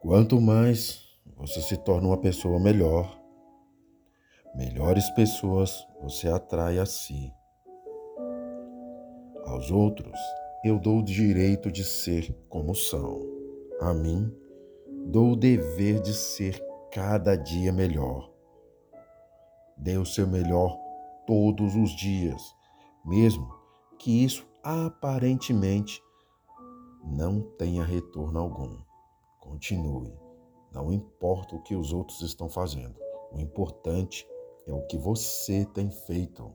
Quanto mais você se torna uma pessoa melhor, melhores pessoas você atrai a si. Aos outros, eu dou o direito de ser como são. A mim, dou o dever de ser cada dia melhor. Dê o seu melhor todos os dias, mesmo que isso aparentemente não tenha retorno algum. Continue. Não importa o que os outros estão fazendo. O importante é o que você tem feito.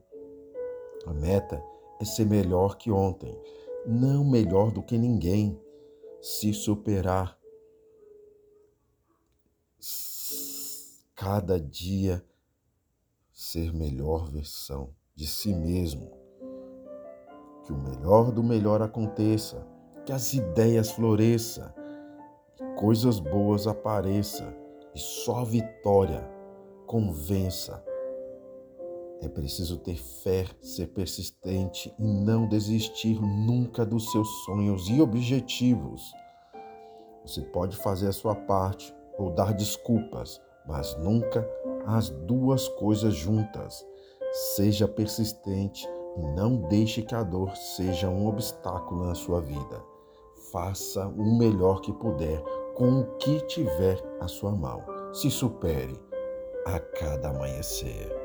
A meta é ser melhor que ontem, não melhor do que ninguém. Se superar cada dia, ser melhor versão de si mesmo. Que o melhor do melhor aconteça, que as ideias floresçam, coisas boas apareçam e só a vitória convença. É preciso ter fé, ser persistente e não desistir nunca dos seus sonhos e objetivos. Você pode fazer a sua parte ou dar desculpas, mas nunca as duas coisas juntas. Seja persistente e não deixe que a dor seja um obstáculo na sua vida. Faça o melhor que puder com o que tiver à sua mão. Se supere a cada amanhecer.